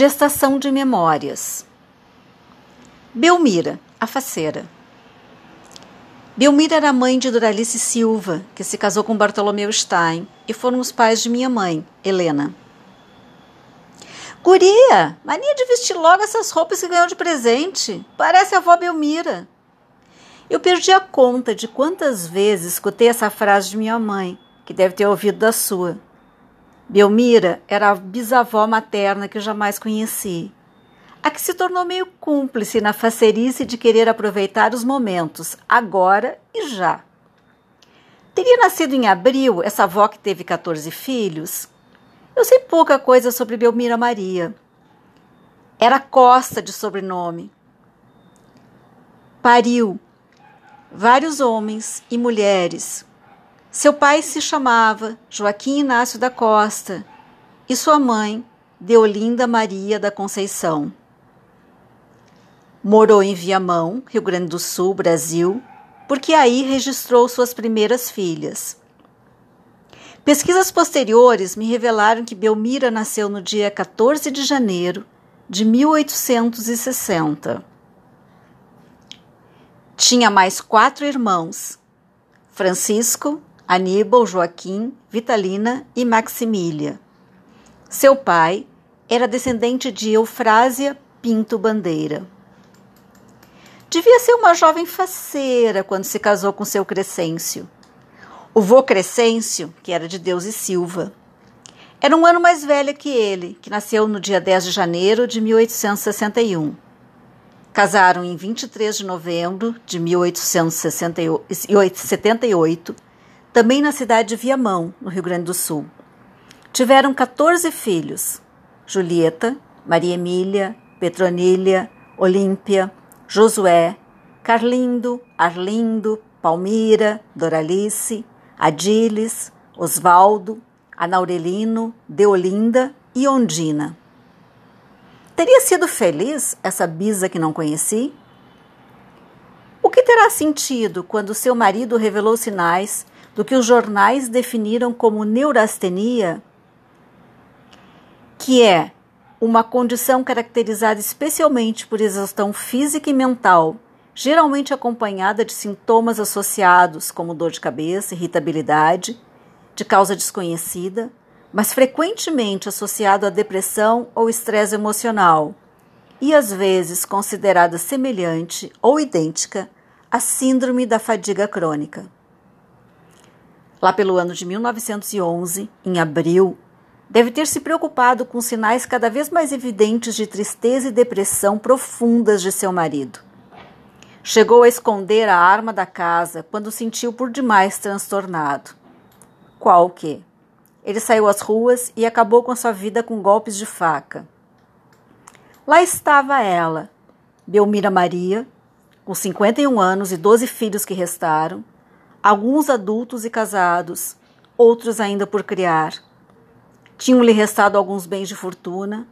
Gestação de memórias. Belmira, a faceira. Belmira era mãe de Doralice Silva, que se casou com Bartolomeu Stein, e foram os pais de minha mãe, Helena. Guria, mania de vestir logo essas roupas que ganhou de presente. Parece a avó Belmira. Eu perdi a conta de quantas vezes escutei essa frase de minha mãe, que deve ter ouvido da sua. Belmira era a bisavó materna que eu jamais conheci, a que se tornou meio cúmplice na facerice de querer aproveitar os momentos, agora e já. Teria nascido em abril essa avó que teve 14 filhos? Eu sei pouca coisa sobre Belmira Maria. Era Costa de sobrenome. Pariu vários homens e mulheres, seu pai se chamava Joaquim Inácio da Costa e sua mãe, Deolinda Maria da Conceição. Morou em Viamão, Rio Grande do Sul, Brasil, porque aí registrou suas primeiras filhas. Pesquisas posteriores me revelaram que Belmira nasceu no dia 14 de janeiro de 1860. Tinha mais quatro irmãos: Francisco, Aníbal, Joaquim, Vitalina e Maximília. Seu pai era descendente de Eufrásia Pinto Bandeira. Devia ser uma jovem faceira quando se casou com seu Crescêncio. O vô Crescêncio, que era de Deus e Silva, era um ano mais velha que ele, que nasceu no dia 10 de janeiro de 1861. Casaram em 23 de novembro de 1878 também na cidade de Viamão, no Rio Grande do Sul. Tiveram 14 filhos: Julieta, Maria Emília, Petronília, Olímpia, Josué, Carlindo, Arlindo, Palmira, Doralice, Adiles, Osvaldo, Anaurelino, Deolinda e Ondina. Teria sido feliz essa bisa que não conheci? O que terá sentido quando seu marido revelou sinais do que os jornais definiram como neurastenia, que é uma condição caracterizada especialmente por exaustão física e mental, geralmente acompanhada de sintomas associados como dor de cabeça, irritabilidade, de causa desconhecida, mas frequentemente associado à depressão ou estresse emocional, e às vezes considerada semelhante ou idêntica à síndrome da fadiga crônica. Lá pelo ano de 1911, em abril, deve ter se preocupado com sinais cada vez mais evidentes de tristeza e depressão profundas de seu marido. Chegou a esconder a arma da casa quando sentiu por demais transtornado. Qual o quê? Ele saiu às ruas e acabou com sua vida com golpes de faca. Lá estava ela, Belmira Maria, com 51 anos e 12 filhos que restaram, alguns adultos e casados, outros ainda por criar. Tinham-lhe restado alguns bens de fortuna,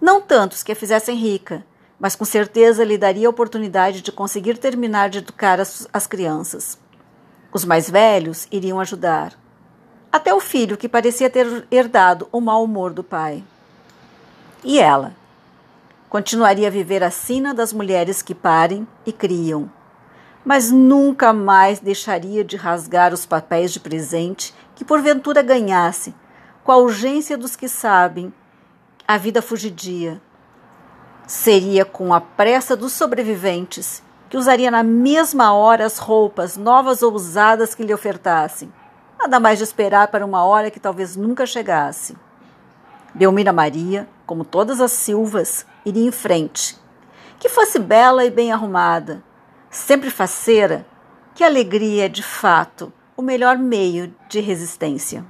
não tantos que a fizessem rica, mas com certeza lhe daria a oportunidade de conseguir terminar de educar as, as crianças. Os mais velhos iriam ajudar. Até o filho, que parecia ter herdado o mau humor do pai. E ela? Continuaria a viver a das mulheres que parem e criam, mas nunca mais deixaria de rasgar os papéis de presente que porventura ganhasse, com a urgência dos que sabem a vida fugidia. Seria com a pressa dos sobreviventes que usaria na mesma hora as roupas novas ou usadas que lhe ofertassem. Nada mais de esperar para uma hora que talvez nunca chegasse. Belmira Maria, como todas as Silvas, iria em frente. Que fosse bela e bem arrumada, sempre faceira, que alegria é de fato o melhor meio de resistência.